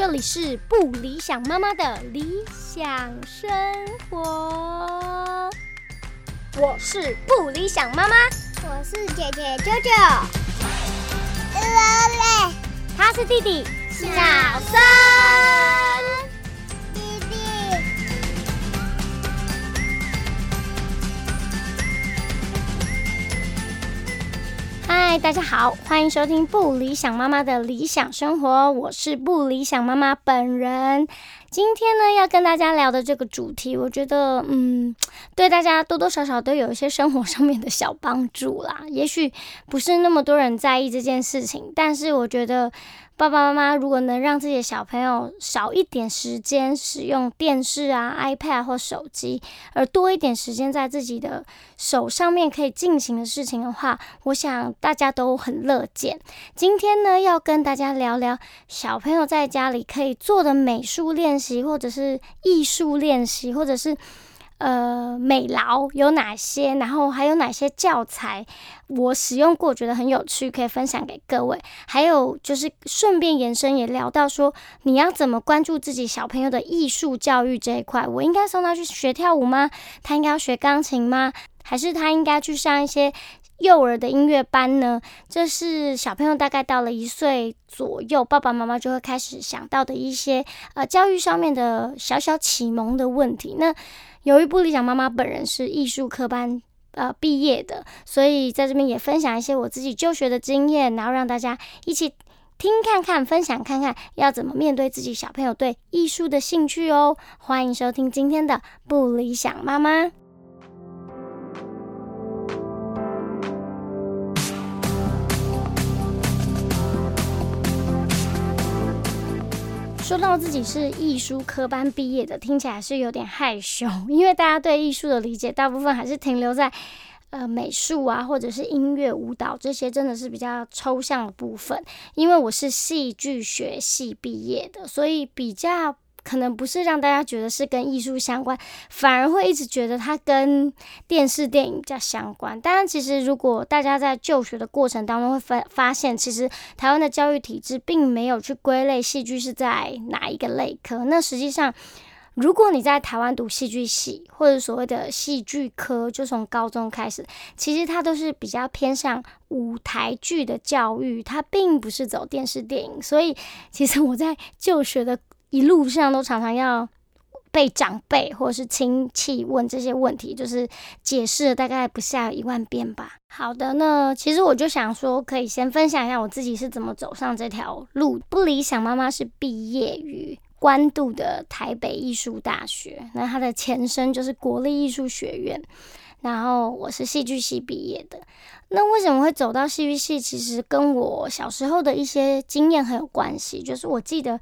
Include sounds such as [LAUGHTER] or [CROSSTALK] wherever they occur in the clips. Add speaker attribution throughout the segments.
Speaker 1: 这里是不理想妈妈的理想生活。我是不理想妈妈，
Speaker 2: 我是姐姐舅舅，
Speaker 1: 他是弟弟小森。嗨，大家好，欢迎收听不理想妈妈的理想生活，我是不理想妈妈本人。今天呢，要跟大家聊的这个主题，我觉得，嗯，对大家多多少少都有一些生活上面的小帮助啦。也许不是那么多人在意这件事情，但是我觉得。爸爸妈妈如果能让自己的小朋友少一点时间使用电视啊、iPad 或手机，而多一点时间在自己的手上面可以进行的事情的话，我想大家都很乐见。今天呢，要跟大家聊聊小朋友在家里可以做的美术练习，或者是艺术练习，或者是。呃，美劳有哪些？然后还有哪些教材我使用过，觉得很有趣，可以分享给各位。还有就是顺便延伸也聊到说，你要怎么关注自己小朋友的艺术教育这一块？我应该送他去学跳舞吗？他应该要学钢琴吗？还是他应该去上一些幼儿的音乐班呢？这是小朋友大概到了一岁左右，爸爸妈妈就会开始想到的一些呃教育上面的小小启蒙的问题。那由于不理想妈妈本人是艺术科班呃毕业的，所以在这边也分享一些我自己就学的经验，然后让大家一起听看看，分享看看要怎么面对自己小朋友对艺术的兴趣哦。欢迎收听今天的不理想妈妈。说到自己是艺术科班毕业的，听起来是有点害羞，因为大家对艺术的理解大部分还是停留在呃美术啊，或者是音乐、舞蹈这些，真的是比较抽象的部分。因为我是戏剧学系毕业的，所以比较。可能不是让大家觉得是跟艺术相关，反而会一直觉得它跟电视电影较相关。当然，其实如果大家在就学的过程当中会发发现，其实台湾的教育体制并没有去归类戏剧是在哪一个类科。那实际上，如果你在台湾读戏剧系或者所谓的戏剧科，就从高中开始，其实它都是比较偏向舞台剧的教育，它并不是走电视电影。所以，其实我在就学的。一路上都常常要被长辈或者是亲戚问这些问题，就是解释了大概不下一万遍吧。好的，那其实我就想说，可以先分享一下我自己是怎么走上这条路。不理想妈妈是毕业于关渡的台北艺术大学，那它的前身就是国立艺术学院。然后我是戏剧系毕业的。那为什么会走到戏剧系？其实跟我小时候的一些经验很有关系。就是我记得。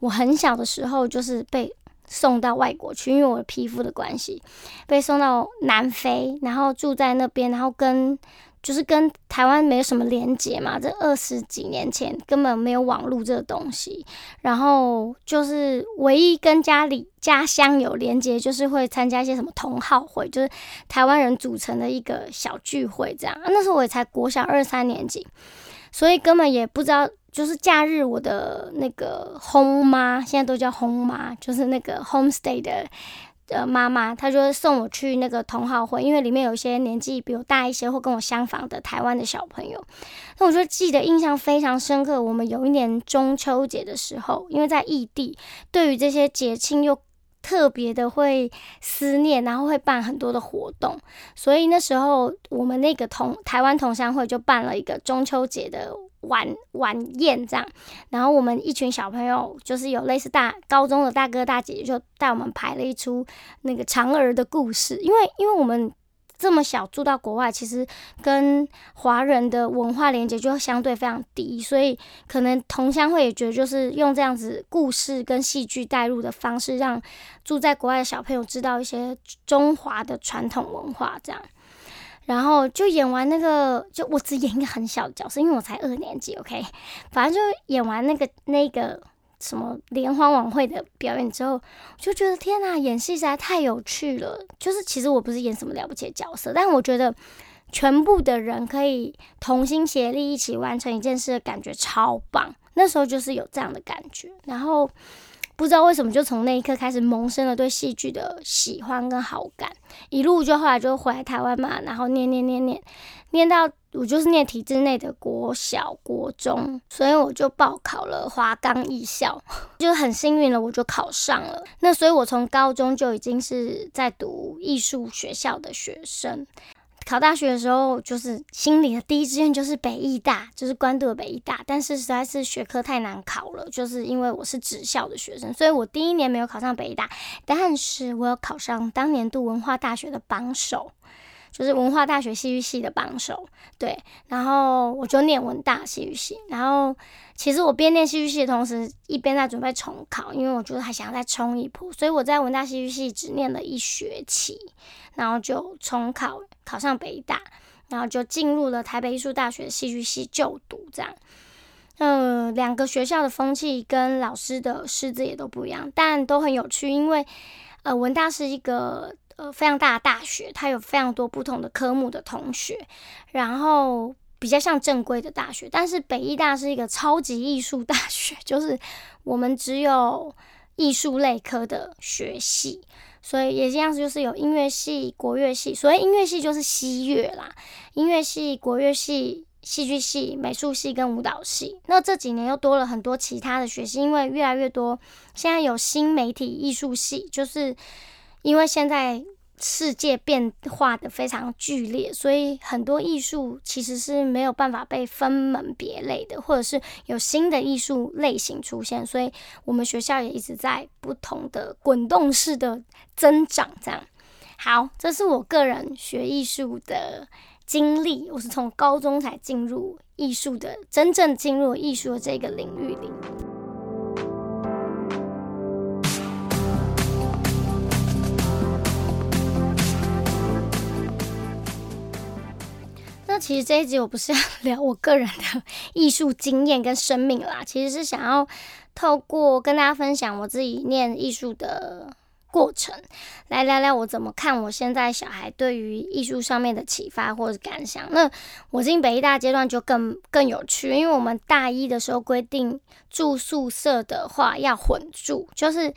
Speaker 1: 我很小的时候就是被送到外国去，因为我的皮肤的关系，被送到南非，然后住在那边，然后跟就是跟台湾没有什么连接嘛。这二十几年前根本没有网络这个东西，然后就是唯一跟家里家乡有连接，就是会参加一些什么同好会，就是台湾人组成的一个小聚会这样。那时候我也才国小二三年级，所以根本也不知道。就是假日，我的那个 home 妈，现在都叫 home 妈，就是那个 homestay 的呃妈妈，她就会送我去那个同好会，因为里面有一些年纪比我大一些或跟我相仿的台湾的小朋友。那我就记得印象非常深刻。我们有一年中秋节的时候，因为在异地，对于这些节庆又特别的会思念，然后会办很多的活动，所以那时候我们那个同台湾同乡会就办了一个中秋节的。晚晚宴这样，然后我们一群小朋友，就是有类似大高中的大哥大姐，就带我们排了一出那个嫦娥的故事。因为因为我们这么小住到国外，其实跟华人的文化连接就相对非常低，所以可能同乡会也觉得，就是用这样子故事跟戏剧带入的方式，让住在国外的小朋友知道一些中华的传统文化这样。然后就演完那个，就我只演一个很小的角色，因为我才二年级，OK。反正就演完那个那个什么联欢晚会的表演之后，就觉得天呐，演戏实在太有趣了。就是其实我不是演什么了不起的角色，但我觉得全部的人可以同心协力一起完成一件事的感觉超棒。那时候就是有这样的感觉，然后不知道为什么就从那一刻开始萌生了对戏剧的喜欢跟好感，一路就后来就回来台湾嘛，然后念念念念念到。我就是念体制内的国小、国中，所以我就报考了华冈艺校，[LAUGHS] 就很幸运了，我就考上了。那所以，我从高中就已经是在读艺术学校的学生。考大学的时候，就是心里的第一志愿就是北艺大，就是关渡的北艺大。但是实在是学科太难考了，就是因为我是职校的学生，所以我第一年没有考上北艺大，但是我有考上当年度文化大学的榜首。就是文化大学戏剧系的榜首，对，然后我就念文大戏剧系，然后其实我边念戏剧系的同时，一边在准备重考，因为我觉得还想要再冲一波，所以我在文大戏剧系只念了一学期，然后就重考考上北大，然后就进入了台北艺术大学戏剧系就读，这样，嗯，两个学校的风气跟老师的师资也都不一样，但都很有趣，因为呃文大是一个。呃，非常大的大学，它有非常多不同的科目的同学，然后比较像正规的大学。但是北艺大是一个超级艺术大学，[LAUGHS] 就是我们只有艺术类科的学系，所以也这样子，就是有音乐系、国乐系。所谓音乐系就是西乐啦，音乐系、国乐系、戏剧系、美术系跟舞蹈系。那这几年又多了很多其他的学系，因为越来越多，现在有新媒体艺术系，就是。因为现在世界变化的非常剧烈，所以很多艺术其实是没有办法被分门别类的，或者是有新的艺术类型出现，所以我们学校也一直在不同的滚动式的增长。这样，好，这是我个人学艺术的经历，我是从高中才进入艺术的，真正进入艺术的这个领域里。其实这一集我不是要 [LAUGHS] 聊我个人的艺术经验跟生命啦，其实是想要透过跟大家分享我自己念艺术的过程，来聊聊我怎么看我现在小孩对于艺术上面的启发或者感想。那我进北一大阶段就更更有趣，因为我们大一的时候规定住宿舍的话要混住，就是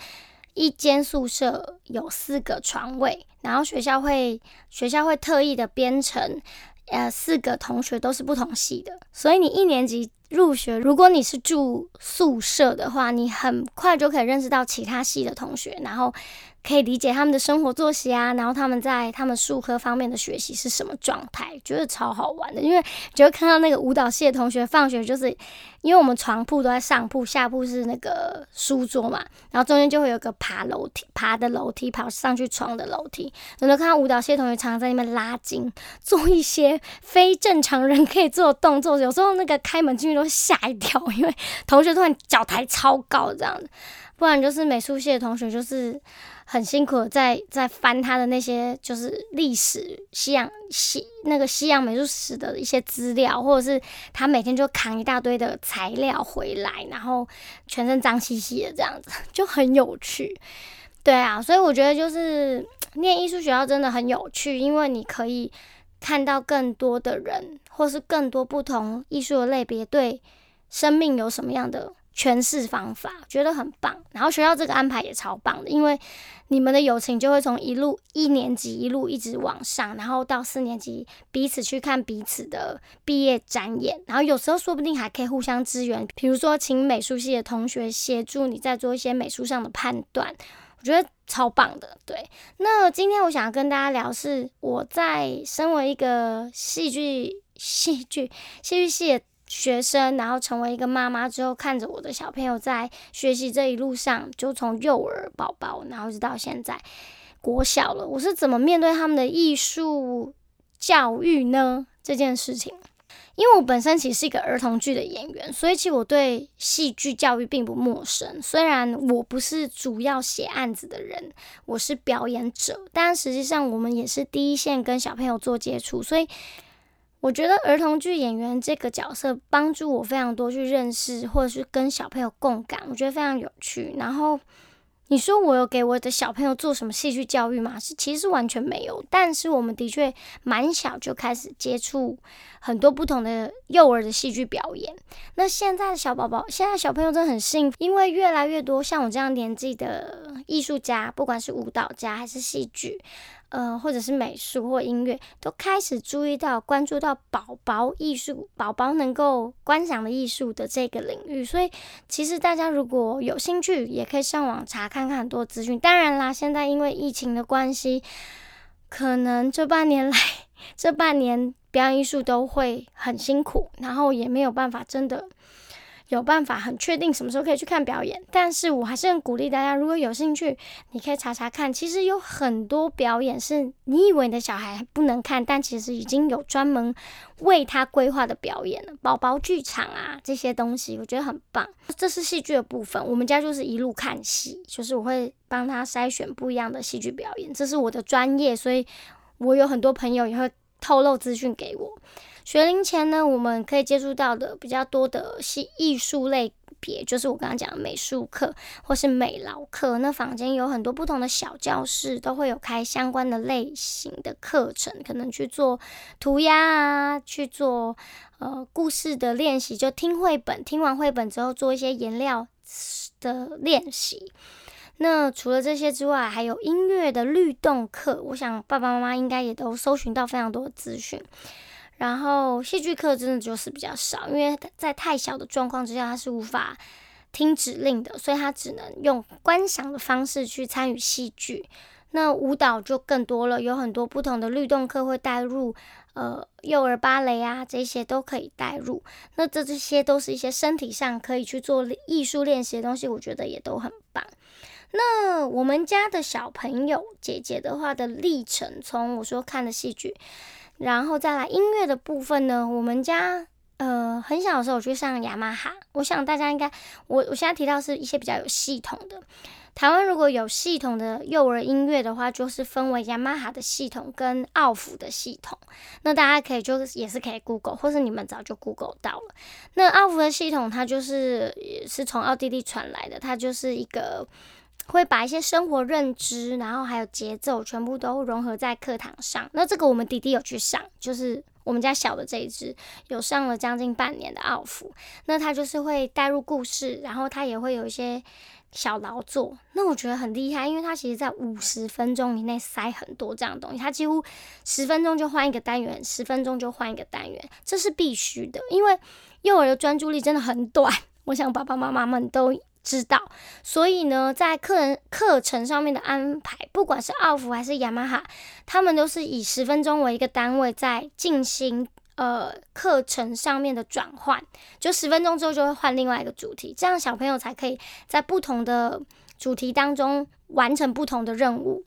Speaker 1: 一间宿舍有四个床位，然后学校会学校会特意的编成。呃，四个同学都是不同系的，所以你一年级入学，如果你是住宿舍的话，你很快就可以认识到其他系的同学，然后。可以理解他们的生活作息啊，然后他们在他们术科方面的学习是什么状态，觉得超好玩的。因为就会看到那个舞蹈系的同学放学，就是因为我们床铺都在上铺，下铺是那个书桌嘛，然后中间就会有个爬楼梯、爬的楼梯，跑上去床的楼梯。有时候看到舞蹈系的同学常常在那边拉筋，做一些非正常人可以做的动作，有时候那个开门进去都吓一跳，因为 [LAUGHS] 同学突然脚抬超高这样子。不然就是美术系的同学，就是很辛苦在在翻他的那些就是历史西洋西那个西洋美术史的一些资料，或者是他每天就扛一大堆的材料回来，然后全身脏兮兮的这样子，就很有趣。对啊，所以我觉得就是念艺术学校真的很有趣，因为你可以看到更多的人，或是更多不同艺术的类别对生命有什么样的。诠释方法觉得很棒，然后学校这个安排也超棒的，因为你们的友情就会从一路一年级一路一直往上，然后到四年级彼此去看彼此的毕业展演，然后有时候说不定还可以互相支援，比如说请美术系的同学协助你在做一些美术上的判断，我觉得超棒的。对，那今天我想要跟大家聊是我在身为一个戏剧戏剧戏剧系的。学生，然后成为一个妈妈之后，看着我的小朋友在学习这一路上，就从幼儿宝宝，然后直到现在国小了，我是怎么面对他们的艺术教育呢？这件事情，因为我本身其实是一个儿童剧的演员，所以其实我对戏剧教育并不陌生。虽然我不是主要写案子的人，我是表演者，但实际上我们也是第一线跟小朋友做接触，所以。我觉得儿童剧演员这个角色帮助我非常多，去认识或者是跟小朋友共感，我觉得非常有趣。然后你说我有给我的小朋友做什么戏剧教育吗？是其实完全没有，但是我们的确蛮小就开始接触很多不同的幼儿的戏剧表演。那现在的小宝宝，现在小朋友真的很幸福，因为越来越多像我这样年纪的艺术家，不管是舞蹈家还是戏剧。呃，或者是美术或音乐，都开始注意到、关注到宝宝艺术、宝宝能够观赏的艺术的这个领域。所以，其实大家如果有兴趣，也可以上网查看看很多资讯。当然啦，现在因为疫情的关系，可能这半年来，这半年表演艺术都会很辛苦，然后也没有办法真的。有办法很确定什么时候可以去看表演，但是我还是很鼓励大家，如果有兴趣，你可以查查看。其实有很多表演是你以为你的小孩不能看，但其实已经有专门为他规划的表演了。宝宝剧场啊，这些东西我觉得很棒。这是戏剧的部分，我们家就是一路看戏，就是我会帮他筛选不一样的戏剧表演，这是我的专业，所以我有很多朋友也会透露资讯给我。学龄前呢，我们可以接触到的比较多的是艺术类别，就是我刚刚讲的美术课或是美劳课。那房间有很多不同的小教室，都会有开相关的类型的课程，可能去做涂鸦啊，去做呃故事的练习，就听绘本，听完绘本之后做一些颜料的练习。那除了这些之外，还有音乐的律动课，我想爸爸妈妈应该也都搜寻到非常多的资讯。然后戏剧课真的就是比较少，因为在太小的状况之下，他是无法听指令的，所以他只能用观赏的方式去参与戏剧。那舞蹈就更多了，有很多不同的律动课会带入，呃，幼儿芭蕾啊，这些都可以带入。那这这些都是一些身体上可以去做艺术练习的东西，我觉得也都很棒。那我们家的小朋友姐姐的话的历程，从我说看的戏剧。然后再来音乐的部分呢？我们家呃很小的时候我去上雅马哈，我想大家应该我我现在提到是一些比较有系统的。台湾如果有系统的幼儿音乐的话，就是分为雅马哈的系统跟奥福的系统。那大家可以就也是可以 Google，或是你们早就 Google 到了。那奥福的系统它就是也是从奥地利传来的，它就是一个。会把一些生活认知，然后还有节奏，全部都融合在课堂上。那这个我们弟弟有去上，就是我们家小的这一只有上了将近半年的奥福。那他就是会带入故事，然后他也会有一些小劳作。那我觉得很厉害，因为他其实在五十分钟以内塞很多这样的东西。他几乎十分钟就换一个单元，十分钟就换一个单元，这是必须的，因为幼儿的专注力真的很短。我想爸爸妈妈们都。知道，所以呢，在课人课程上面的安排，不管是奥福还是雅马哈，他们都是以十分钟为一个单位，在进行呃课程上面的转换，就十分钟之后就会换另外一个主题，这样小朋友才可以在不同的主题当中完成不同的任务。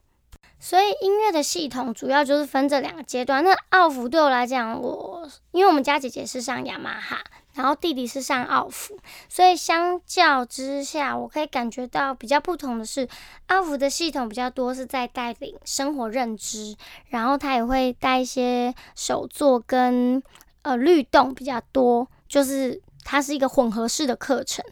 Speaker 1: 所以音乐的系统主要就是分这两个阶段。那奥福对我来讲，我因为我们家姐姐是上雅马哈。然后弟弟是上奥福，所以相较之下，我可以感觉到比较不同的是，奥福的系统比较多是在带领生活认知，然后他也会带一些手作跟呃律动比较多，就是它是一个混合式的课程。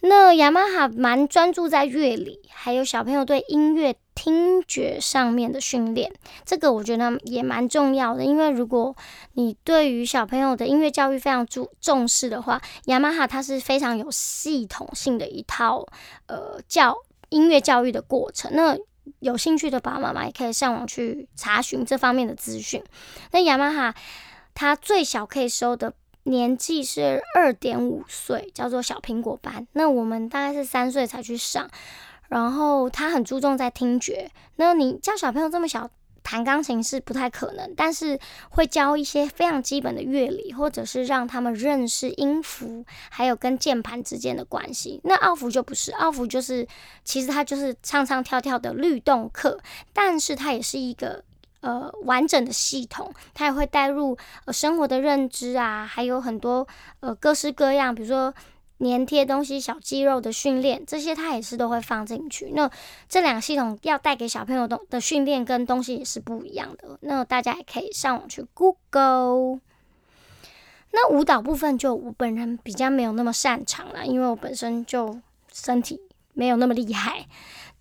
Speaker 1: 那雅马哈蛮专注在乐理，还有小朋友对音乐听觉上面的训练，这个我觉得也蛮重要的。因为如果你对于小朋友的音乐教育非常注重视的话，雅马哈它是非常有系统性的一套呃教音乐教育的过程。那有兴趣的爸爸妈妈也可以上网去查询这方面的资讯。那雅马哈它最小可以收的。年纪是二点五岁，叫做小苹果班。那我们大概是三岁才去上，然后他很注重在听觉。那你教小朋友这么小弹钢琴是不太可能，但是会教一些非常基本的乐理，或者是让他们认识音符，还有跟键盘之间的关系。那奥福就不是，奥福就是其实它就是唱唱跳跳的律动课，但是它也是一个。呃，完整的系统，它也会带入呃生活的认知啊，还有很多呃各式各样，比如说粘贴东西、小肌肉的训练，这些他也是都会放进去。那这两个系统要带给小朋友的的训练跟东西也是不一样的。那大家也可以上网去 Google。那舞蹈部分就我本人比较没有那么擅长啦，因为我本身就身体没有那么厉害。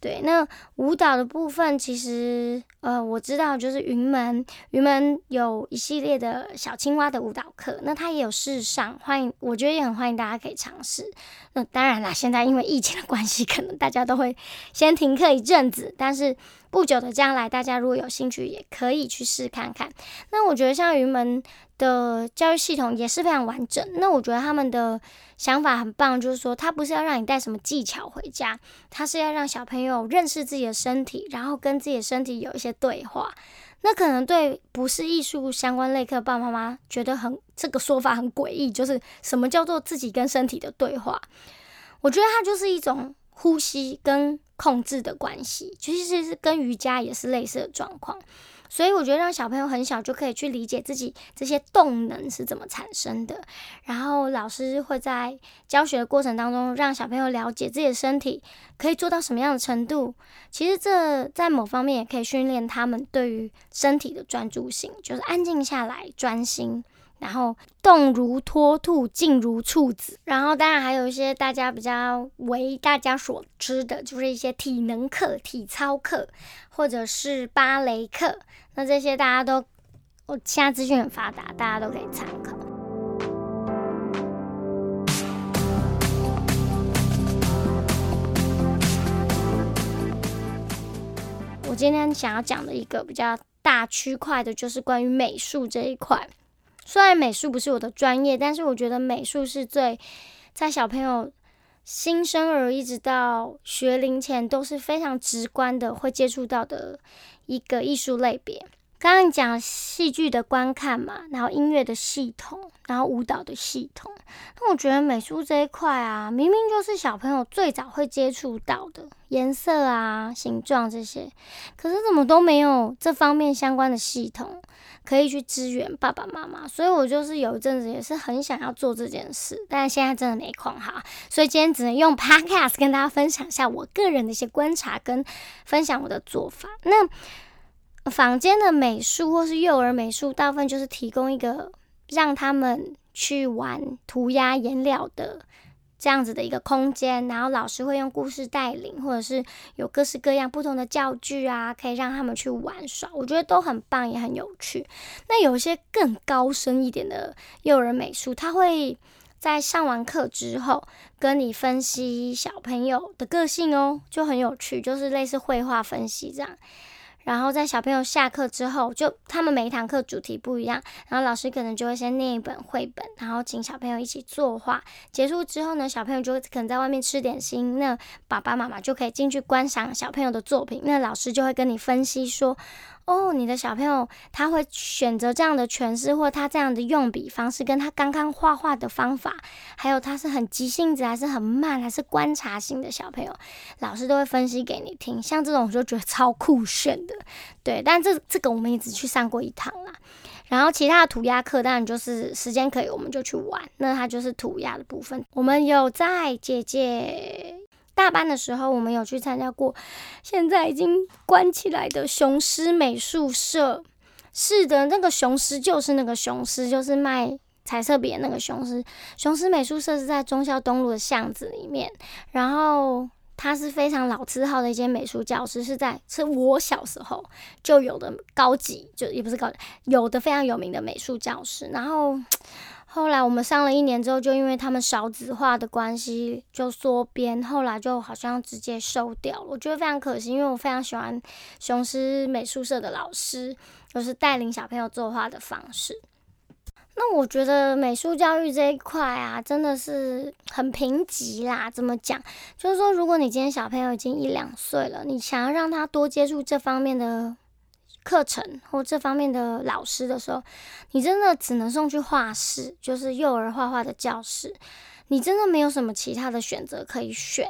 Speaker 1: 对，那舞蹈的部分，其实呃，我知道就是云门，云门有一系列的小青蛙的舞蹈课，那它也有试上，欢迎，我觉得也很欢迎大家可以尝试。那当然啦，现在因为疫情的关系，可能大家都会先停课一阵子，但是不久的将来，大家如果有兴趣，也可以去试看看。那我觉得像云门。的教育系统也是非常完整。那我觉得他们的想法很棒，就是说他不是要让你带什么技巧回家，他是要让小朋友认识自己的身体，然后跟自己的身体有一些对话。那可能对不是艺术相关类课爸爸妈妈觉得很这个说法很诡异，就是什么叫做自己跟身体的对话？我觉得它就是一种呼吸跟控制的关系，其实是跟瑜伽也是类似的状况。所以我觉得让小朋友很小就可以去理解自己这些动能是怎么产生的，然后老师会在教学的过程当中让小朋友了解自己的身体可以做到什么样的程度。其实这在某方面也可以训练他们对于身体的专注性，就是安静下来专心，然后动如脱兔，静如处子。然后当然还有一些大家比较为大家所知的，就是一些体能课、体操课，或者是芭蕾课。那这些大家都，我现在资讯很发达，大家都可以参考。我今天想要讲的一个比较大区块的，就是关于美术这一块。虽然美术不是我的专业，但是我觉得美术是最在小朋友新生儿一直到学龄前都是非常直观的会接触到的。一个艺术类别，刚刚讲戏剧的观看嘛，然后音乐的系统，然后舞蹈的系统。那我觉得美术这一块啊，明明就是小朋友最早会接触到的颜色啊、形状这些，可是怎么都没有这方面相关的系统可以去支援爸爸妈妈。所以我就是有一阵子也是很想要做这件事，但现在真的没空哈。所以今天只能用 [LAUGHS] Podcast 跟大家分享一下我个人的一些观察跟分享我的做法。那坊间的美术或是幼儿美术，大部分就是提供一个让他们去玩涂鸦颜料的这样子的一个空间，然后老师会用故事带领，或者是有各式各样不同的教具啊，可以让他们去玩耍。我觉得都很棒，也很有趣。那有一些更高深一点的幼儿美术，他会在上完课之后跟你分析小朋友的个性哦，就很有趣，就是类似绘画分析这样。然后在小朋友下课之后，就他们每一堂课主题不一样，然后老师可能就会先念一本绘本，然后请小朋友一起作画。结束之后呢，小朋友就可能在外面吃点心，那爸爸妈妈就可以进去观赏小朋友的作品。那老师就会跟你分析说。哦，你的小朋友他会选择这样的诠释，或他这样的用笔方式，跟他刚刚画画的方法，还有他是很急性子，还是很慢，还是观察性的小朋友，老师都会分析给你听。像这种我就觉得超酷炫的，对。但这这个我们也只去上过一堂啦。然后其他的涂鸦课，当然就是时间可以我们就去玩，那它就是涂鸦的部分。我们有在姐姐。大班的时候，我们有去参加过，现在已经关起来的雄狮美术社。是的，那个雄狮就是那个雄狮，就是卖彩色笔的那个雄狮。雄狮美术社是在中校东路的巷子里面，然后它是非常老字号的一间美术教室，是在是我小时候就有的高级，就也不是高，有的非常有名的美术教室，然后。后来我们上了一年之后，就因为他们少子化的关系，就缩编，后来就好像直接收掉了。我觉得非常可惜，因为我非常喜欢雄狮美术社的老师，就是带领小朋友作画的方式。那我觉得美术教育这一块啊，真的是很贫瘠啦。怎么讲？就是说，如果你今天小朋友已经一两岁了，你想要让他多接触这方面的。课程或这方面的老师的时候，你真的只能送去画室，就是幼儿画画的教室。你真的没有什么其他的选择可以选。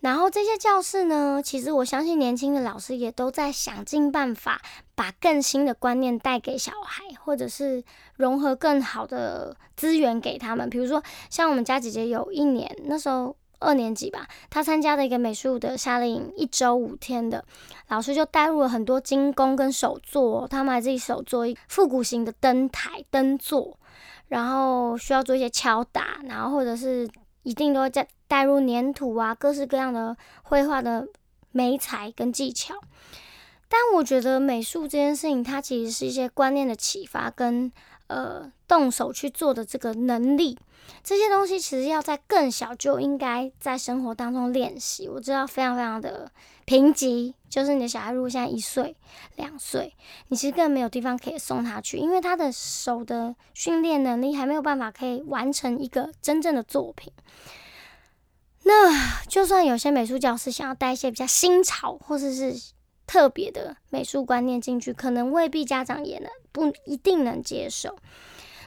Speaker 1: 然后这些教室呢，其实我相信年轻的老师也都在想尽办法，把更新的观念带给小孩，或者是融合更好的资源给他们。比如说，像我们家姐姐有一年那时候。二年级吧，他参加的一个美术的夏令营，一周五天的，老师就带入了很多精工跟手作，他们还自己手做一复古型的灯台灯座，然后需要做一些敲打，然后或者是一定都会再带入粘土啊，各式各样的绘画的美彩跟技巧。但我觉得美术这件事情，它其实是一些观念的启发跟呃动手去做的这个能力。这些东西其实要在更小就应该在生活当中练习。我知道非常非常的贫瘠，就是你的小孩如果现在一岁、两岁，你其实更没有地方可以送他去，因为他的手的训练能力还没有办法可以完成一个真正的作品。那就算有些美术教师想要带一些比较新潮或者是特别的美术观念进去，可能未必家长也能不一定能接受。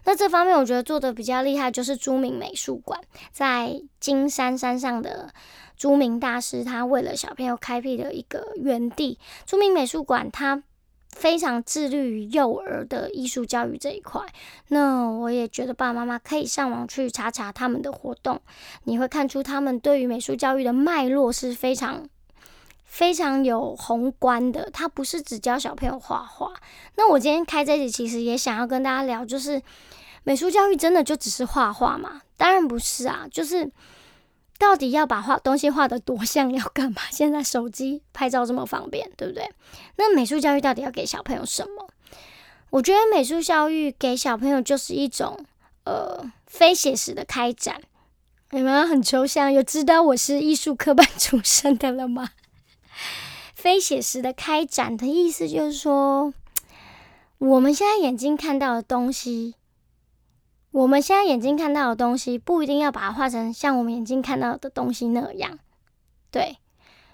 Speaker 1: 那这方面我觉得做的比较厉害，就是朱明美术馆在金山山上的朱明大师，他为了小朋友开辟的一个园地。朱明美术馆它非常致力于幼儿的艺术教育这一块。那我也觉得爸爸妈妈可以上网去查查他们的活动，你会看出他们对于美术教育的脉络是非常。非常有宏观的，他不是只教小朋友画画。那我今天开这集，其实也想要跟大家聊，就是美术教育真的就只是画画吗？当然不是啊，就是到底要把画东西画的多像要干嘛？现在手机拍照这么方便，对不对？那美术教育到底要给小朋友什么？我觉得美术教育给小朋友就是一种呃非写实的开展。你们很抽象，有知道我是艺术科班 [LAUGHS] 出身的了吗？非写实的开展的意思就是说，[TSK] 我们现在眼睛看到的东西，我们现在眼睛看到的东西，不一定要把它画成像我们眼睛看到的东西那样。对，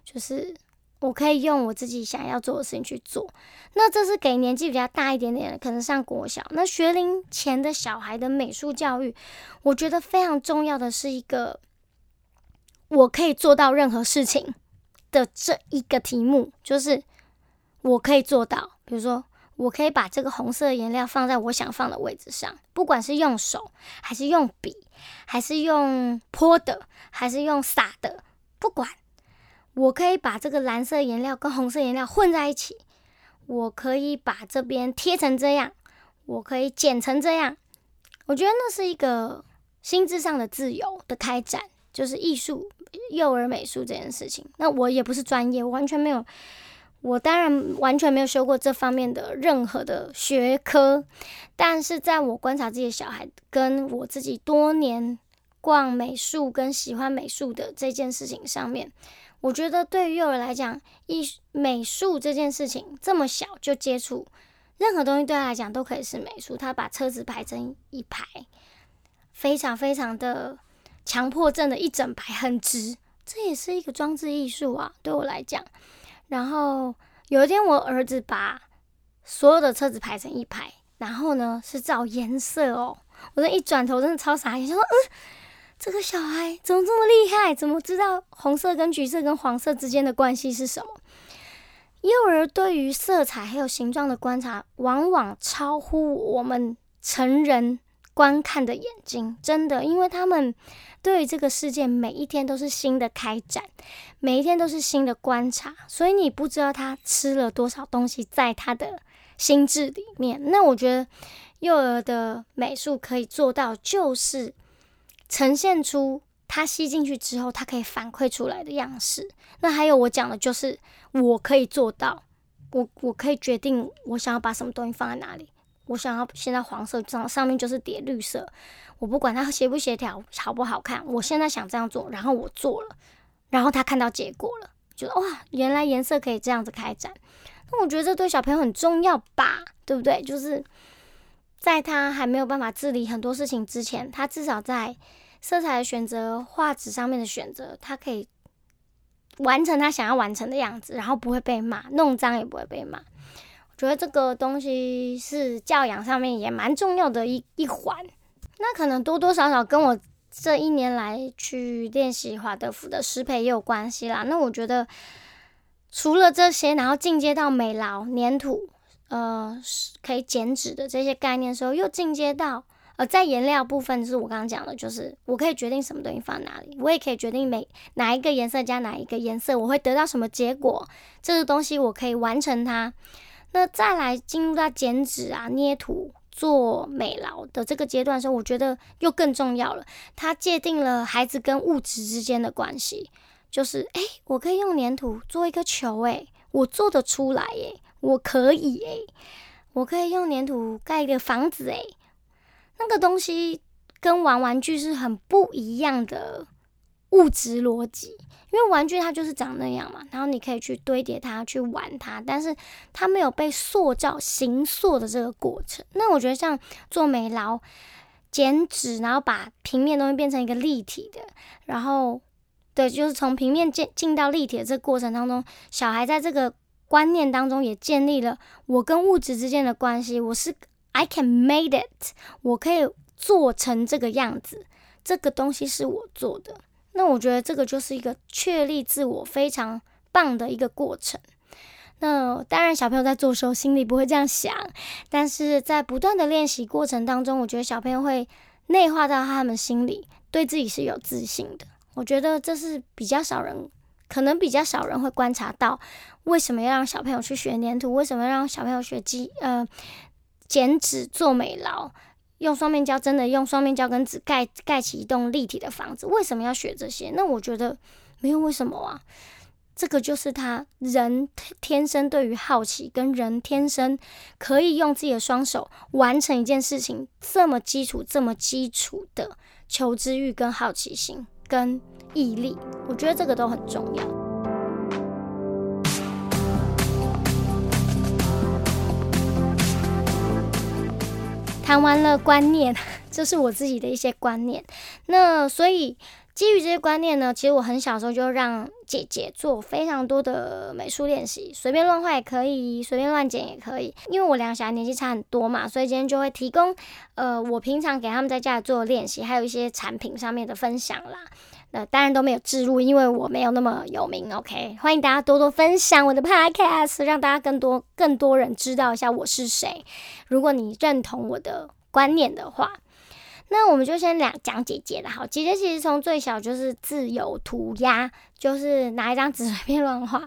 Speaker 1: 就是我可以用我自己想要做的事情去做。那这是给年纪比较大一点点的，可能上国小。那学龄前的小孩的美术教育，我觉得非常重要的是一个，我可以做到任何事情。的这一个题目，就是我可以做到。比如说，我可以把这个红色颜料放在我想放的位置上，不管是用手，还是用笔，还是用泼的，还是用撒的，不管，我可以把这个蓝色颜料跟红色颜料混在一起。我可以把这边贴成这样，我可以剪成这样。我觉得那是一个心智上的自由的开展，就是艺术。幼儿美术这件事情，那我也不是专业，我完全没有，我当然完全没有修过这方面的任何的学科。但是在我观察自己的小孩，跟我自己多年逛美术跟喜欢美术的这件事情上面，我觉得对于幼儿来讲，艺美术这件事情这么小就接触，任何东西对他来讲都可以是美术。他把车子排成一排，非常非常的。强迫症的一整排很直，这也是一个装置艺术啊，对我来讲。然后有一天，我儿子把所有的车子排成一排，然后呢是照颜色哦。我这一转头，真的超傻眼，就说：“嗯，这个小孩怎么这么厉害？怎么知道红色跟橘色跟黄色之间的关系是什么？”幼儿对于色彩还有形状的观察，往往超乎我们成人观看的眼睛，真的，因为他们。对于这个世界，每一天都是新的开展，每一天都是新的观察，所以你不知道他吃了多少东西在他的心智里面。那我觉得幼儿的美术可以做到，就是呈现出他吸进去之后，他可以反馈出来的样式。那还有我讲的就是，我可以做到，我我可以决定我想要把什么东西放在哪里。我想要现在黄色上上面就是叠绿色。我不管它协不协调，好不好看，我现在想这样做，然后我做了，然后他看到结果了，觉得哇，原来颜色可以这样子开展。那我觉得这对小朋友很重要吧，对不对？就是在他还没有办法自理很多事情之前，他至少在色彩的选择、画纸上面的选择，他可以完成他想要完成的样子，然后不会被骂，弄脏也不会被骂。觉得这个东西是教养上面也蛮重要的一一环。那可能多多少少跟我这一年来去练习华德福的适配也有关系啦。那我觉得除了这些，然后进阶到美劳、粘土，呃，可以剪纸的这些概念的时候，又进阶到呃，在颜料部分，就是我刚刚讲的，就是我可以决定什么东西放哪里，我也可以决定每哪一个颜色加哪一个颜色，我会得到什么结果，这个东西我可以完成它。那再来进入到剪纸啊、捏土。做美劳的这个阶段的时候，我觉得又更重要了。它界定了孩子跟物质之间的关系。就是哎，我可以用粘土做一个球，哎，我做得出来，哎，我可以，哎，我可以用粘土盖一个房子，哎，那个东西跟玩玩具是很不一样的物质逻辑，因为玩具它就是长那样嘛，然后你可以去堆叠它，去玩它，但是它没有被塑造、形塑的这个过程。那我觉得像做美劳、剪纸，然后把平面东西变成一个立体的，然后。对，就是从平面进进到立体的这个过程当中，小孩在这个观念当中也建立了我跟物质之间的关系。我是 I can made it，我可以做成这个样子，这个东西是我做的。那我觉得这个就是一个确立自我非常棒的一个过程。那当然，小朋友在做的时候心里不会这样想，但是在不断的练习过程当中，我觉得小朋友会内化到他们心里，对自己是有自信的。我觉得这是比较少人，可能比较少人会观察到，为什么要让小朋友去学粘土？为什么要让小朋友学机呃剪纸做美劳？用双面胶真的用双面胶跟纸盖盖起一栋立体的房子？为什么要学这些？那我觉得没有为什么啊，这个就是他人天生对于好奇，跟人天生可以用自己的双手完成一件事情这么基础、这么基础的求知欲跟好奇心。跟毅力，我觉得这个都很重要。谈完了观念，[LAUGHS] 这是我自己的一些观念。那所以。基于这些观念呢，其实我很小时候就让姐姐做非常多的美术练习，随便乱画也可以，随便乱剪也可以。因为我两个小孩年纪差很多嘛，所以今天就会提供呃我平常给他们在家里做的练习，还有一些产品上面的分享啦。那当然都没有置入，因为我没有那么有名。OK，欢迎大家多多分享我的 Podcast，让大家更多更多人知道一下我是谁。如果你认同我的观念的话。那我们就先两讲姐姐的好，姐姐其实从最小就是自由涂鸦，就是拿一张纸随便乱画，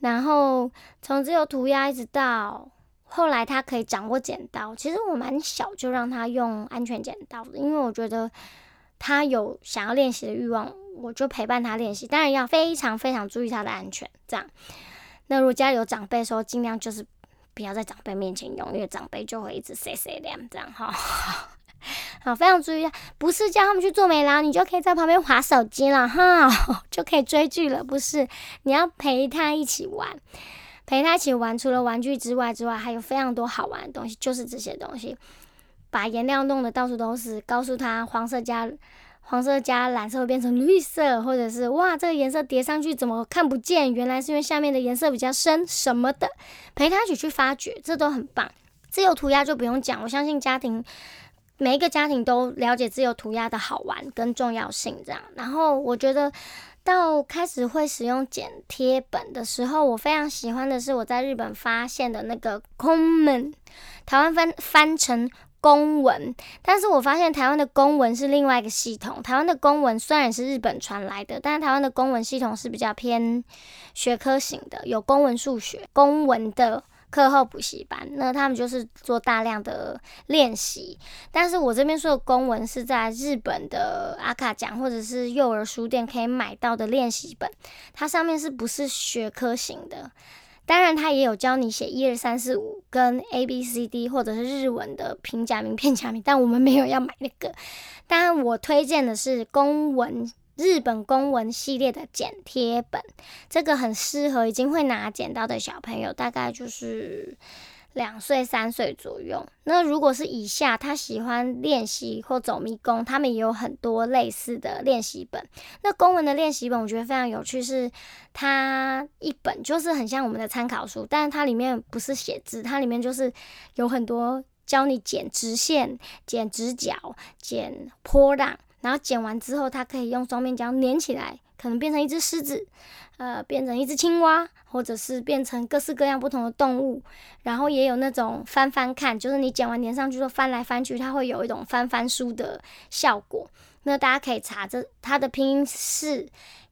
Speaker 1: 然后从自由涂鸦一直到后来她可以掌握剪刀。其实我蛮小就让她用安全剪刀的，因为我觉得她有想要练习的欲望，我就陪伴她练习。当然要非常非常注意她的安全，这样。那如果家里有长辈的时候，尽量就是不要在长辈面前用，因为长辈就会一直 say say 这样哈。[LAUGHS] 好，非常注意，不是叫他们去做美劳，你就可以在旁边划手机了哈，[LAUGHS] 就可以追剧了，不是？你要陪他一起玩，陪他一起玩。除了玩具之外之外，还有非常多好玩的东西，就是这些东西。把颜料弄得到处都是，告诉他黄色加黄色加蓝色会变成绿色，或者是哇，这个颜色叠上去怎么看不见？原来是因为下面的颜色比较深什么的，陪他一起去发掘，这都很棒。自由涂鸦就不用讲，我相信家庭。每一个家庭都了解自由涂鸦的好玩跟重要性，这样。然后我觉得到开始会使用剪贴本的时候，我非常喜欢的是我在日本发现的那个公文，台湾翻翻成公文，但是我发现台湾的公文是另外一个系统。台湾的公文虽然是日本传来的，但是台湾的公文系统是比较偏学科型的，有公文、数学、公文的。课后补习班，那他们就是做大量的练习。但是我这边说的公文是在日本的阿卡奖或者是幼儿书店可以买到的练习本，它上面是不是学科型的？当然，它也有教你写一二三四五跟 A B C D 或者是日文的平假名片假名，但我们没有要买那个。当然，我推荐的是公文。日本公文系列的剪贴本，这个很适合已经会拿剪刀的小朋友，大概就是两岁、三岁左右。那如果是以下，他喜欢练习或走迷宫，他们也有很多类似的练习本。那公文的练习本，我觉得非常有趣，是它一本就是很像我们的参考书，但是它里面不是写字，它里面就是有很多教你剪直线、剪直角、剪波浪。然后剪完之后，它可以用双面胶粘起来，可能变成一只狮子，呃，变成一只青蛙，或者是变成各式各样不同的动物。然后也有那种翻翻看，就是你剪完粘上去之后翻来翻去，它会有一种翻翻书的效果。那大家可以查这它的拼音是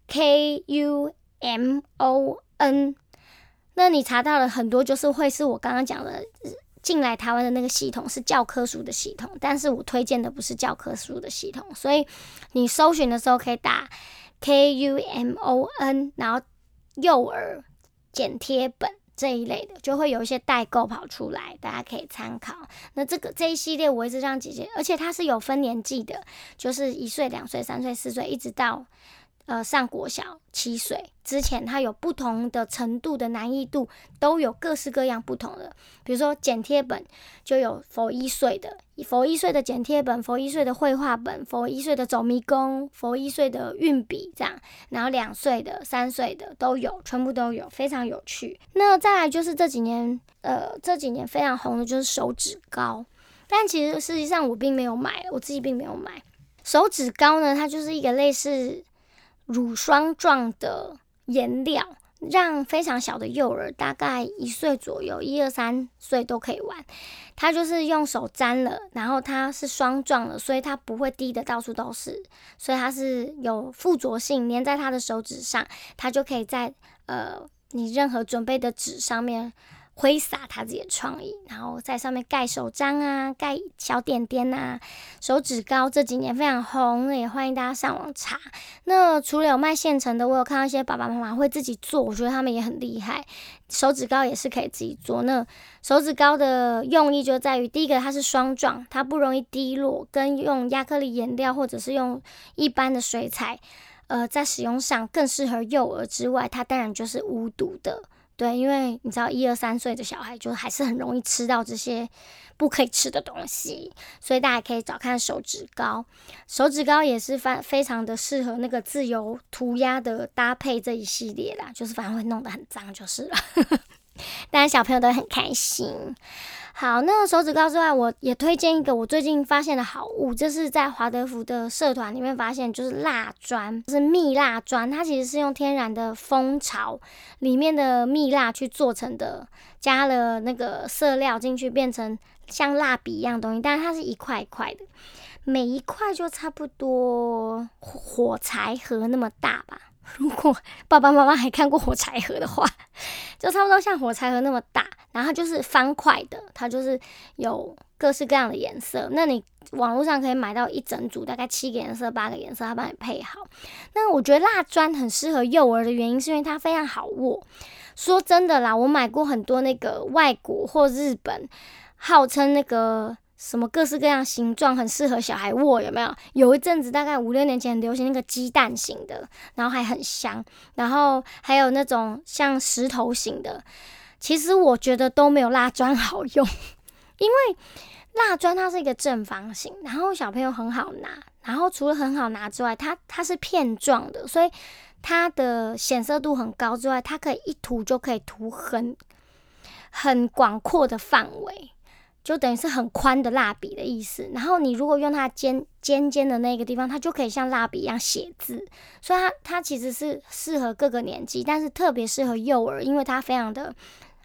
Speaker 1: K U M O N。那你查到了很多，就是会是我刚刚讲的。进来台湾的那个系统是教科书的系统，但是我推荐的不是教科书的系统，所以你搜寻的时候可以打 K U M O N，然后幼儿剪贴本这一类的，就会有一些代购跑出来，大家可以参考。那这个这一系列我一直让姐姐，而且它是有分年纪的，就是一岁、两岁、三岁、四岁，一直到。呃，上国小七岁之前，它有不同的程度的难易度，都有各式各样不同的。比如说剪贴本，就有佛一岁的佛一岁的剪贴本，佛一岁的绘画本，佛一岁的走迷宫，佛一岁的运笔这样。然后两岁的、三岁的都有，全部都有，非常有趣。那再来就是这几年，呃，这几年非常红的就是手指膏，但其实实际上我并没有买，我自己并没有买手指膏呢，它就是一个类似。乳霜状的颜料，让非常小的幼儿，大概一岁左右，一二三岁都可以玩。它就是用手沾了，然后它是霜状的，所以它不会滴的到处都是，所以它是有附着性，粘在他的手指上，它就可以在呃你任何准备的纸上面。挥洒他自己的创意，然后在上面盖手章啊，盖小点点呐，手指膏这几年非常红，也欢迎大家上网查。那除了有卖现成的，我有看到一些爸爸妈妈会自己做，我觉得他们也很厉害。手指膏也是可以自己做。那手指膏的用意就在于，第一个它是霜状，它不容易滴落，跟用亚克力颜料或者是用一般的水彩，呃，在使用上更适合幼儿之外，它当然就是无毒的。对，因为你知道，一二三岁的小孩就还是很容易吃到这些不可以吃的东西，所以大家可以找看手指膏。手指膏也是非非常的适合那个自由涂鸦的搭配这一系列啦，就是反正会弄得很脏就是了，[LAUGHS] 当然小朋友都很开心。好，那个手指膏之外，我也推荐一个我最近发现的好物，就是在华德福的社团里面发现，就是蜡砖，就是蜜蜡砖。它其实是用天然的蜂巢里面的蜜蜡去做成的，加了那个色料进去，变成像蜡笔一样东西。但是它是一块一块的，每一块就差不多火柴盒那么大吧。如果爸爸妈妈还看过火柴盒的话，就差不多像火柴盒那么大，然后就是方块的，它就是有各式各样的颜色。那你网络上可以买到一整组，大概七个颜色、八个颜色，它帮你配好。那我觉得蜡砖很适合幼儿的原因，是因为它非常好握。说真的啦，我买过很多那个外国或日本，号称那个。什么各式各样形状很适合小孩握，有没有？有一阵子大概五六年前流行那个鸡蛋型的，然后还很香，然后还有那种像石头型的。其实我觉得都没有蜡砖好用，因为蜡砖它是一个正方形，然后小朋友很好拿，然后除了很好拿之外，它它是片状的，所以它的显色度很高之外，它可以一涂就可以涂很很广阔的范围。就等于是很宽的蜡笔的意思，然后你如果用它尖尖尖的那个地方，它就可以像蜡笔一样写字，所以它它其实是适合各个年纪，但是特别适合幼儿，因为它非常的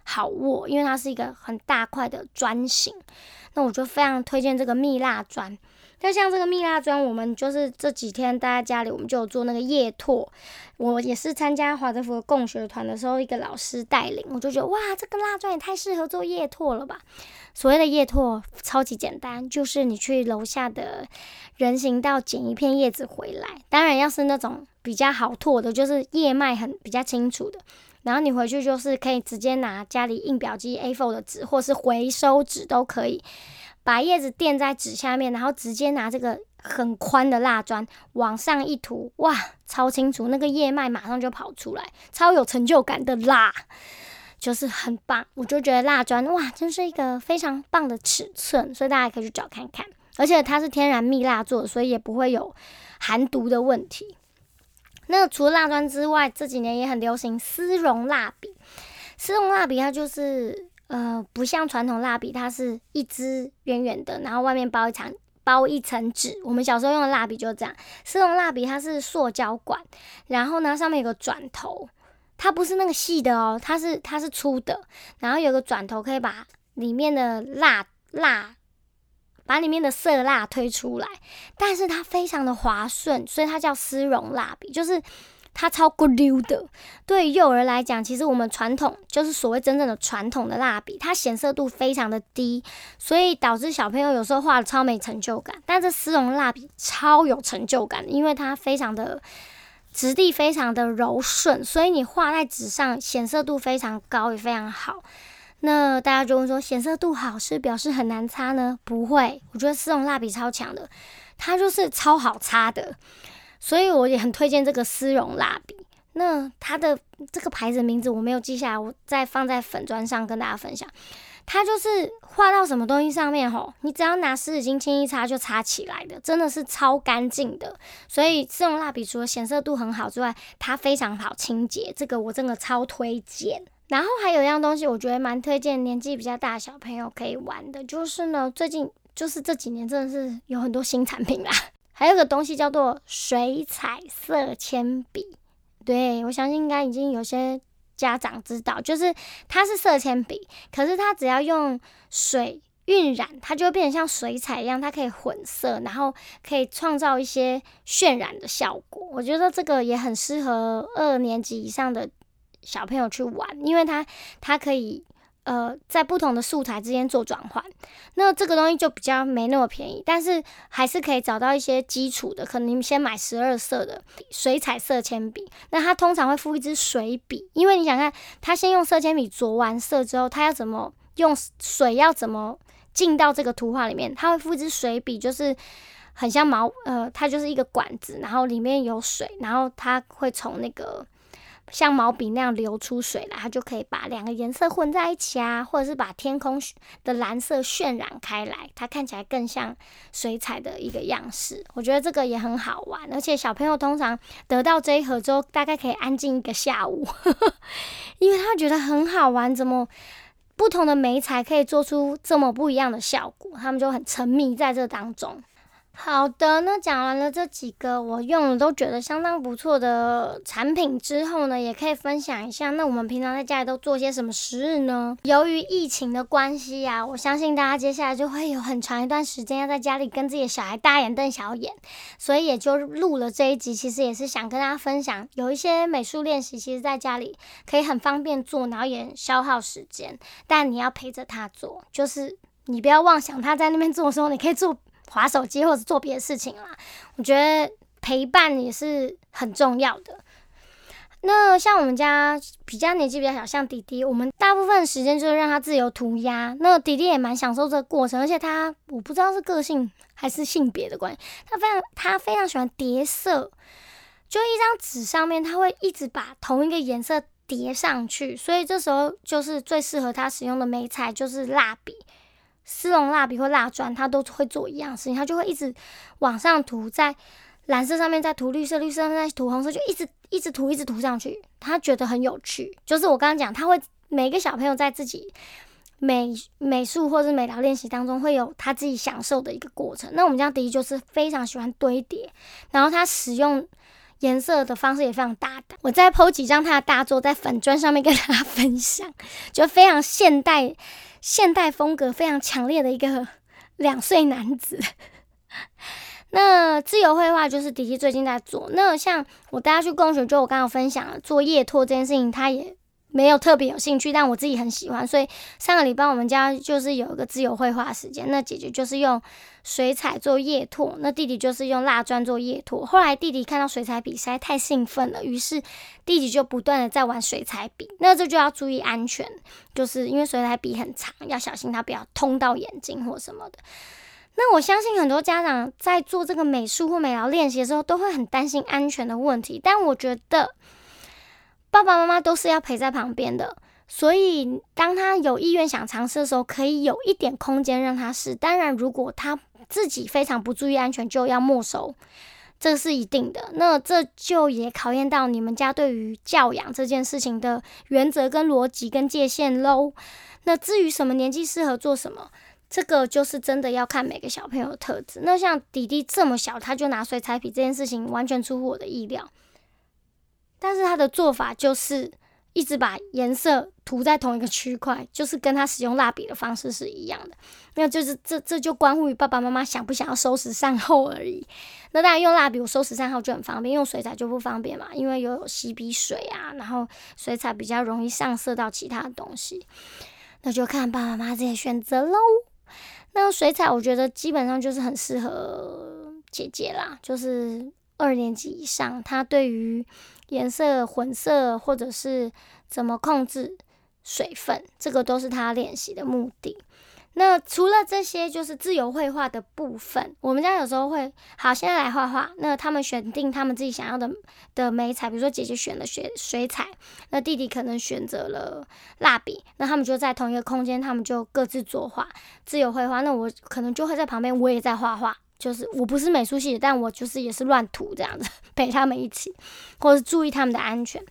Speaker 1: 好握，因为它是一个很大块的砖型。那我就非常推荐这个蜜蜡砖。就像这个蜜蜡砖，我们就是这几天待在家里，我们就有做那个叶拓。我也是参加华德福的共学团的时候，一个老师带领，我就觉得哇，这个蜡砖也太适合做叶拓了吧。所谓的叶拓超级简单，就是你去楼下的人行道捡一片叶子回来，当然要是那种比较好拓的，就是叶脉很比较清楚的，然后你回去就是可以直接拿家里印表机 A4 的纸，或是回收纸都可以。把叶子垫在纸下面，然后直接拿这个很宽的蜡砖往上一涂，哇，超清楚，那个叶脉马上就跑出来，超有成就感的蜡，就是很棒。我就觉得蜡砖哇，真是一个非常棒的尺寸，所以大家可以去找看看。而且它是天然蜜蜡做的，所以也不会有含毒的问题。那除了蜡砖之外，这几年也很流行丝绒蜡笔。丝绒蜡笔它就是。呃，不像传统蜡笔，它是一支圆圆的，然后外面包一层包一层纸。我们小时候用的蜡笔就是这样。丝绒蜡笔它是塑胶管，然后呢上面有个转头，它不是那个细的哦，它是它是粗的，然后有个转头可以把里面的蜡蜡把里面的色蜡推出来，但是它非常的滑顺，所以它叫丝绒蜡笔，就是它超过溜的。对幼儿来讲，其实我们传统就是所谓真正的传统的蜡笔，它显色度非常的低，所以导致小朋友有时候画的超没成就感。但这丝绒蜡笔超有成就感，因为它非常的质地非常的柔顺，所以你画在纸上显色度非常高，也非常好。那大家就会说显色度好是表示很难擦呢？不会，我觉得丝绒蜡笔超强的，它就是超好擦的，所以我也很推荐这个丝绒蜡笔。那它的这个牌子名字我没有记下来，我再放在粉砖上跟大家分享。它就是画到什么东西上面吼，你只要拿湿纸巾轻一擦就擦起来的，真的是超干净的。所以丝绒蜡笔除了显色度很好之外，它非常好清洁，这个我真的超推荐。然后还有一样东西，我觉得蛮推荐年纪比较大的小朋友可以玩的，就是呢，最近就是这几年真的是有很多新产品啦。[LAUGHS] 还有个东西叫做水彩色铅笔，对我相信应该已经有些家长知道，就是它是色铅笔，可是它只要用水晕染，它就会变成像水彩一样，它可以混色，然后可以创造一些渲染的效果。我觉得这个也很适合二年级以上的。小朋友去玩，因为它它可以呃在不同的素材之间做转换，那这个东西就比较没那么便宜，但是还是可以找到一些基础的，可能你先买十二色的水彩色铅笔，那它通常会附一支水笔，因为你想看它先用色铅笔着完色之后，它要怎么用水要怎么进到这个图画里面，它会附一支水笔，就是很像毛呃，它就是一个管子，然后里面有水，然后它会从那个。像毛笔那样流出水来，它就可以把两个颜色混在一起啊，或者是把天空的蓝色渲染开来，它看起来更像水彩的一个样式。我觉得这个也很好玩，而且小朋友通常得到这一盒之后，大概可以安静一个下午，[LAUGHS] 因为他觉得很好玩，怎么不同的眉彩可以做出这么不一样的效果，他们就很沉迷在这当中。好的，那讲完了这几个我用了都觉得相当不错的产品之后呢，也可以分享一下。那我们平常在家里都做些什么食日呢？由于疫情的关系呀，我相信大家接下来就会有很长一段时间要在家里跟自己的小孩大眼瞪小眼，所以也就录了这一集。其实也是想跟大家分享，有一些美术练习，其实在家里可以很方便做，然后也消耗时间，但你要陪着他做，就是你不要妄想他在那边做的时候，你可以做。划手机或者做别的事情啦，我觉得陪伴也是很重要的。那像我们家比较年纪比较小，像弟弟，我们大部分时间就是让他自由涂鸦。那弟弟也蛮享受这个过程，而且他我不知道是个性还是性别的关系，他非常他非常喜欢叠色，就一张纸上面他会一直把同一个颜色叠上去，所以这时候就是最适合他使用的眉彩就是蜡笔。丝绒蜡笔或蜡砖，它都会做一样事情，它就会一直往上涂，在蓝色上面再涂绿色，绿色上面再涂红色，就一直一直涂，一直涂上去。他觉得很有趣，就是我刚刚讲，他会每个小朋友在自己美美术或者美疗练习当中，会有他自己享受的一个过程。那我们家第一就是非常喜欢堆叠，然后他使用颜色的方式也非常大胆。我再剖几张他的大作在粉砖上面跟大家分享，就非常现代。现代风格非常强烈的一个 [LAUGHS] 两岁男子，那自由绘画就是迪迪最近在做。那像我带他去共学，就我刚刚分享了做夜托这件事情，他也。没有特别有兴趣，但我自己很喜欢，所以上个礼拜我们家就是有一个自由绘画时间。那姐姐就是用水彩做叶拓，那弟弟就是用蜡砖做叶拓。后来弟弟看到水彩笔实在太兴奋了，于是弟弟就不断的在玩水彩笔。那这就要注意安全，就是因为水彩笔很长，要小心它不要通到眼睛或什么的。那我相信很多家长在做这个美术或美疗练习的时候，都会很担心安全的问题，但我觉得。爸爸妈妈都是要陪在旁边的，所以当他有意愿想尝试的时候，可以有一点空间让他试。当然，如果他自己非常不注意安全，就要没收，这是一定的。那这就也考验到你们家对于教养这件事情的原则、跟逻辑、跟界限喽。那至于什么年纪适合做什么，这个就是真的要看每个小朋友的特质。那像弟弟这么小，他就拿水彩笔这件事情，完全出乎我的意料。但是他的做法就是一直把颜色涂在同一个区块，就是跟他使用蜡笔的方式是一样的。那就是这这就关乎于爸爸妈妈想不想要收拾善后而已。那当然用蜡笔，我收拾善后就很方便，用水彩就不方便嘛，因为有吸笔水啊，然后水彩比较容易上色到其他的东西。那就看爸爸妈妈自己选择喽。那水彩我觉得基本上就是很适合姐姐啦，就是二年级以上，她对于颜色混色或者是怎么控制水分，这个都是他练习的目的。那除了这些，就是自由绘画的部分。我们家有时候会，好，现在来画画。那他们选定他们自己想要的的美彩，比如说姐姐选了水水彩，那弟弟可能选择了蜡笔。那他们就在同一个空间，他们就各自作画，自由绘画。那我可能就会在旁边，我也在画画。就是我不是美术系的，但我就是也是乱涂这样子，陪他们一起，或者是注意他们的安全。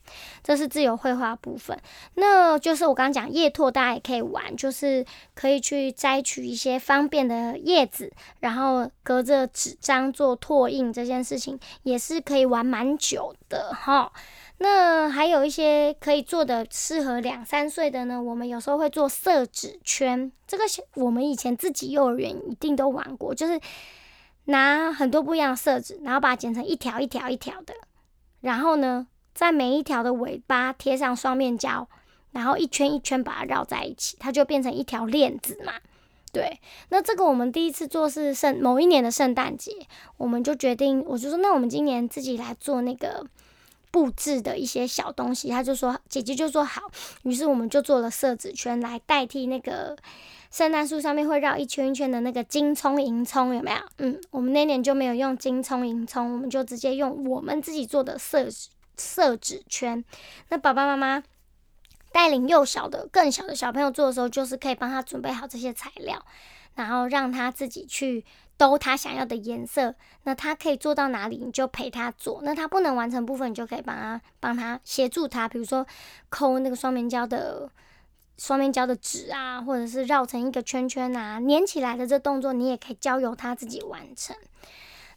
Speaker 1: 这是自由绘画部分。那就是我刚刚讲叶拓，大家也可以玩，就是可以去摘取一些方便的叶子，然后隔着纸张做拓印，这件事情也是可以玩蛮久的哈。那还有一些可以做的适合两三岁的呢，我们有时候会做色纸圈，这个我们以前自己幼儿园一定都玩过，就是。拿很多不一样的色纸，然后把它剪成一条一条一条的，然后呢，在每一条的尾巴贴上双面胶，然后一圈一圈把它绕在一起，它就变成一条链子嘛。对，那这个我们第一次做是圣某一年的圣诞节，我们就决定，我就说那我们今年自己来做那个布置的一些小东西，他就说姐姐就说好，于是我们就做了色纸圈来代替那个。圣诞树上面会绕一圈一圈的那个金葱银葱有没有？嗯，我们那年就没有用金葱银葱，我们就直接用我们自己做的色色纸圈。那爸爸妈妈带领幼小的、更小的小朋友做的时候，就是可以帮他准备好这些材料，然后让他自己去兜他想要的颜色。那他可以做到哪里，你就陪他做。那他不能完成部分，你就可以帮他帮他协助他，比如说抠那个双面胶的。双面胶的纸啊，或者是绕成一个圈圈啊，粘起来的这动作，你也可以交由他自己完成。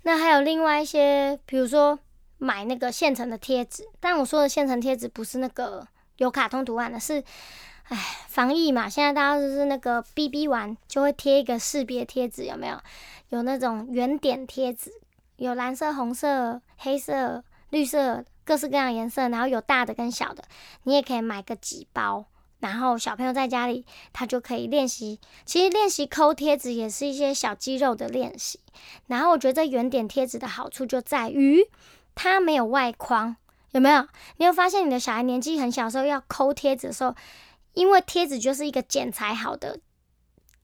Speaker 1: 那还有另外一些，比如说买那个现成的贴纸，但我说的现成贴纸不是那个有卡通图案的，是，哎，防疫嘛，现在大家就是那个 BB 完就会贴一个识别贴纸，有没有？有那种圆点贴纸，有蓝色、红色、黑色、绿色，各式各样颜色，然后有大的跟小的，你也可以买个几包。然后小朋友在家里，他就可以练习。其实练习抠贴纸也是一些小肌肉的练习。然后我觉得圆点贴纸的好处就在于它没有外框，有没有？你有发现你的小孩年纪很小的时候要抠贴纸的时候，因为贴纸就是一个剪裁好的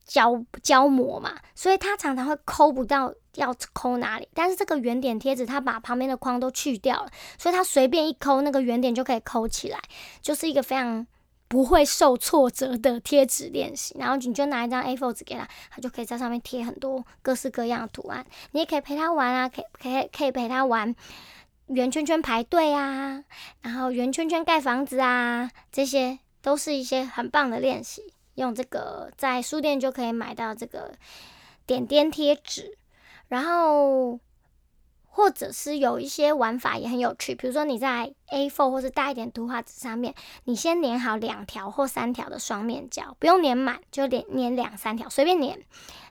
Speaker 1: 胶胶膜嘛，所以他常常会抠不到要抠哪里。但是这个圆点贴纸，它把旁边的框都去掉了，所以他随便一抠，那个圆点就可以抠起来，就是一个非常。不会受挫折的贴纸练习，然后你就拿一张 A4 纸给他，他就可以在上面贴很多各式各样的图案。你也可以陪他玩啊，可以可以可以陪他玩圆圈圈排队啊，然后圆圈圈盖房子啊，这些都是一些很棒的练习。用这个在书店就可以买到这个点点贴纸，然后。或者是有一些玩法也很有趣，比如说你在 A4 或者大一点图画纸上面，你先粘好两条或三条的双面胶，不用粘满，就粘粘两三条，随便粘。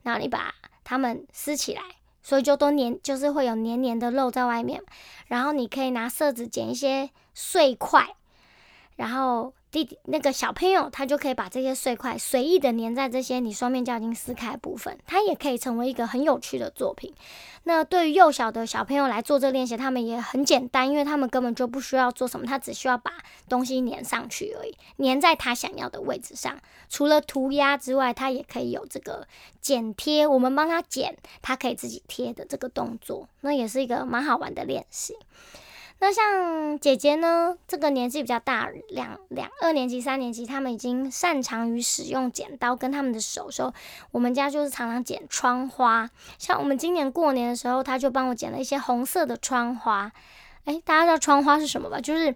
Speaker 1: 然后你把它们撕起来，所以就都粘，就是会有黏黏的露在外面。然后你可以拿色纸剪一些碎块，然后。弟弟那个小朋友，他就可以把这些碎块随意的粘在这些你双面胶已经撕开的部分，它也可以成为一个很有趣的作品。那对于幼小的小朋友来做这个练习，他们也很简单，因为他们根本就不需要做什么，他只需要把东西粘上去而已，粘在他想要的位置上。除了涂鸦之外，他也可以有这个剪贴，我们帮他剪，他可以自己贴的这个动作，那也是一个蛮好玩的练习。那像姐姐呢，这个年纪比较大，两两二年级、三年级，他们已经擅长于使用剪刀跟他们的手时候，我们家就是常常剪窗花。像我们今年过年的时候，他就帮我剪了一些红色的窗花。诶，大家知道窗花是什么吧？就是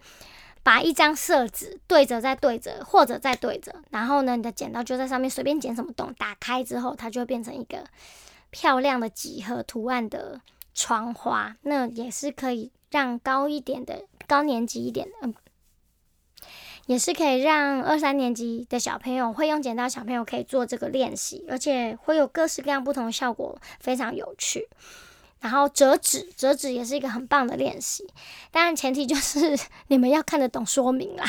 Speaker 1: 把一张色纸对折再对折，或者再对折，然后呢，你的剪刀就在上面随便剪什么洞，打开之后，它就会变成一个漂亮的几何图案的窗花。那也是可以。让高一点的高年级一点的，嗯，也是可以让二三年级的小朋友会用剪刀，小朋友可以做这个练习，而且会有各式各样不同的效果，非常有趣。然后折纸，折纸也是一个很棒的练习。当然前提就是 [LAUGHS] 你们要看得懂说明啦。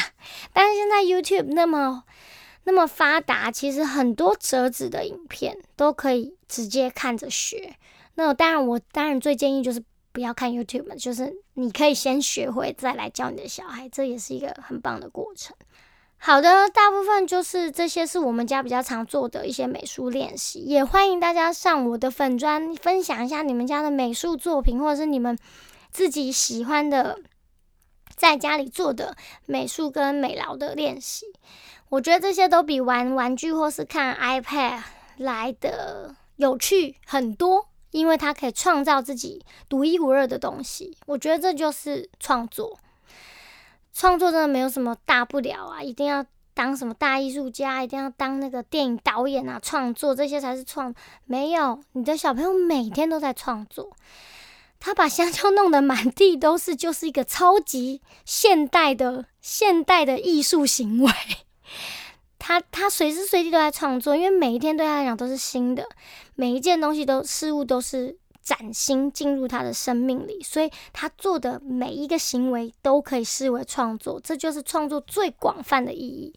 Speaker 1: 但是现在 YouTube 那么那么发达，其实很多折纸的影片都可以直接看着学。那当然，我当然最建议就是不要看 YouTube，就是你可以先学会再来教你的小孩，这也是一个很棒的过程。好的，大部分就是这些是我们家比较常做的一些美术练习，也欢迎大家上我的粉砖分享一下你们家的美术作品，或者是你们自己喜欢的在家里做的美术跟美劳的练习。我觉得这些都比玩玩具或是看 iPad 来的有趣很多，因为它可以创造自己独一无二的东西。我觉得这就是创作。创作真的没有什么大不了啊！一定要当什么大艺术家，一定要当那个电影导演啊！创作这些才是创，没有你的小朋友每天都在创作，他把香蕉弄得满地都是，就是一个超级现代的现代的艺术行为。他他随时随地都在创作，因为每一天对他来讲都是新的，每一件东西都事物都是。崭新进入他的生命里，所以他做的每一个行为都可以视为创作，这就是创作最广泛的意义。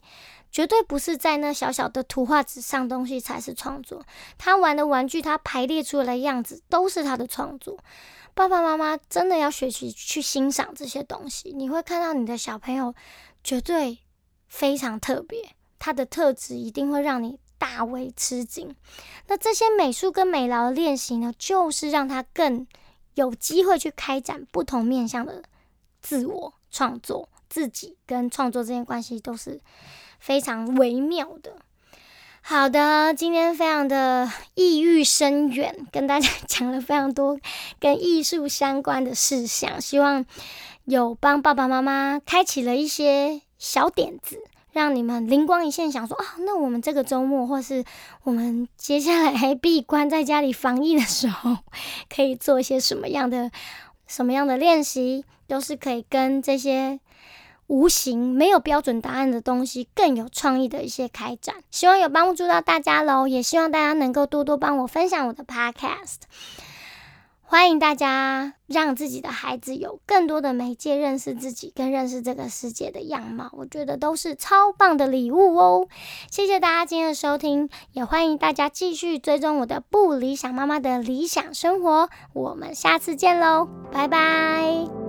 Speaker 1: 绝对不是在那小小的图画纸上东西才是创作，他玩的玩具，他排列出来的样子都是他的创作。爸爸妈妈真的要学习去欣赏这些东西，你会看到你的小朋友绝对非常特别，他的特质一定会让你。大为吃惊。那这些美术跟美劳的练习呢，就是让他更有机会去开展不同面向的自我创作，自己跟创作之间关系都是非常微妙的。好的，今天非常的意欲深远，跟大家 [LAUGHS] 讲了非常多跟艺术相关的事项，希望有帮爸爸妈妈开启了一些小点子。让你们灵光一现，想说啊，那我们这个周末，或是我们接下来闭关在家里防疫的时候，可以做一些什么样的、什么样的练习，都是可以跟这些无形、没有标准答案的东西更有创意的一些开展。希望有帮助到大家喽，也希望大家能够多多帮我分享我的 Podcast。欢迎大家让自己的孩子有更多的媒介认识自己，跟认识这个世界的样貌，我觉得都是超棒的礼物哦！谢谢大家今天的收听，也欢迎大家继续追踪我的不理想妈妈的理想生活，我们下次见喽，拜拜。